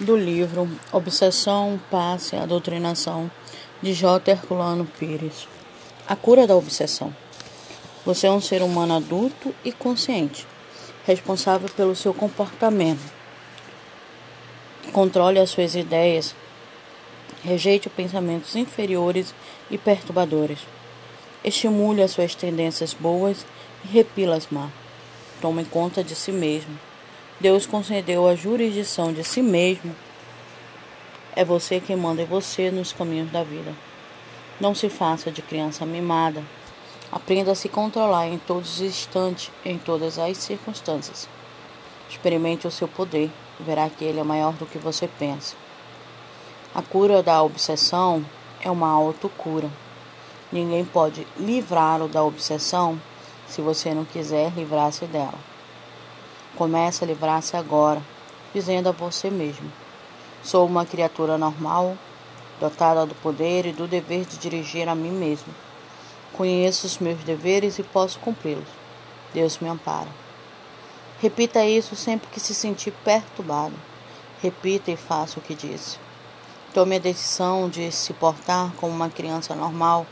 do livro Obsessão, Passe, a Doutrinação, de J. Herculano Pires. A cura da obsessão. Você é um ser humano adulto e consciente, responsável pelo seu comportamento. Controle as suas ideias, rejeite pensamentos inferiores e perturbadores. Estimule as suas tendências boas e repila as más. Tome conta de si mesmo Deus concedeu a jurisdição de si mesmo. É você quem manda em você nos caminhos da vida. Não se faça de criança mimada. Aprenda a se controlar em todos os instantes, em todas as circunstâncias. Experimente o seu poder verá que ele é maior do que você pensa. A cura da obsessão é uma autocura. Ninguém pode livrá-lo da obsessão se você não quiser livrar-se dela. Comece a livrar-se agora, dizendo a você mesmo: Sou uma criatura normal, dotada do poder e do dever de dirigir a mim mesmo. Conheço os meus deveres e posso cumpri-los. Deus me ampara. Repita isso sempre que se sentir perturbado. Repita e faça o que disse. Tome a decisão de se portar como uma criança normal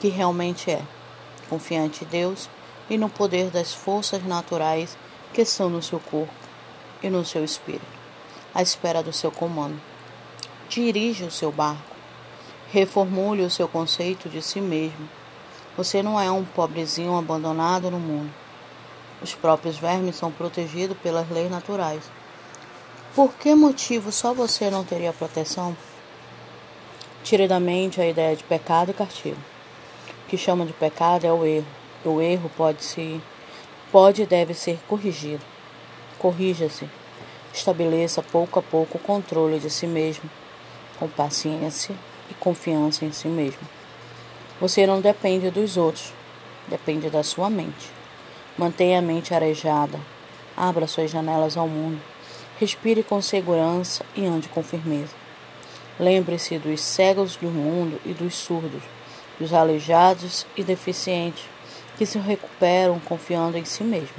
que realmente é, confiante em Deus e no poder das forças naturais que são no seu corpo e no seu espírito, à espera do seu comando. Dirige o seu barco. Reformule o seu conceito de si mesmo. Você não é um pobrezinho abandonado no mundo. Os próprios vermes são protegidos pelas leis naturais. Por que motivo só você não teria proteção? Tire da mente a ideia de pecado e castigo. O que chama de pecado é o erro. O erro pode se pode e deve ser corrigido. Corrija-se. Estabeleça pouco a pouco o controle de si mesmo, com paciência e confiança em si mesmo. Você não depende dos outros, depende da sua mente. Mantenha a mente arejada, abra suas janelas ao mundo, respire com segurança e ande com firmeza. Lembre-se dos cegos do mundo e dos surdos, dos aleijados e deficientes que se recuperam confiando em si mesmo.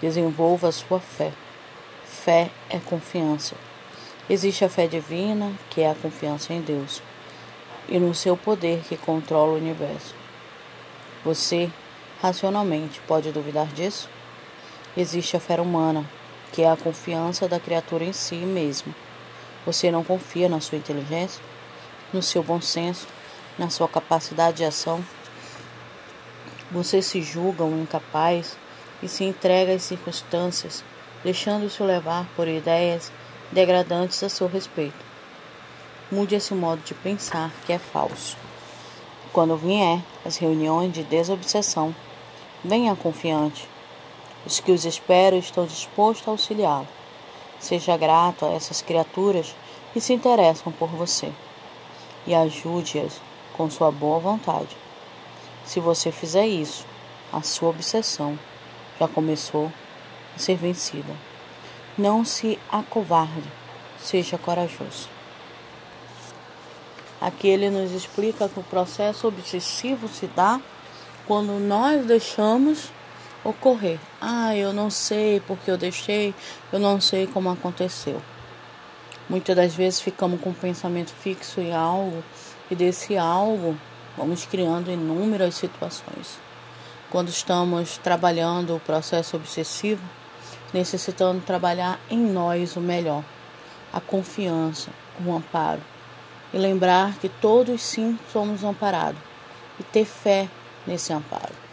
Desenvolva sua fé. Fé é confiança. Existe a fé divina, que é a confiança em Deus, e no seu poder que controla o universo. Você, racionalmente, pode duvidar disso? Existe a fé humana, que é a confiança da criatura em si mesma. Você não confia na sua inteligência, no seu bom senso, na sua capacidade de ação você se julga um incapaz e se entrega às circunstâncias, deixando-se levar por ideias degradantes a seu respeito. Mude esse modo de pensar que é falso. Quando vier as reuniões de desobsessão, venha confiante. Os que os esperam estão dispostos a auxiliá-lo. Seja grato a essas criaturas que se interessam por você e ajude-as com sua boa vontade. Se você fizer isso, a sua obsessão já começou a ser vencida. Não se acovarde, seja corajoso. Aqui ele nos explica que o processo obsessivo se dá quando nós deixamos ocorrer. Ah, eu não sei porque eu deixei, eu não sei como aconteceu. Muitas das vezes ficamos com o pensamento fixo em algo e desse algo Vamos criando inúmeras situações. Quando estamos trabalhando o processo obsessivo, necessitando trabalhar em nós o melhor, a confiança, o amparo. E lembrar que todos sim somos amparados e ter fé nesse amparo.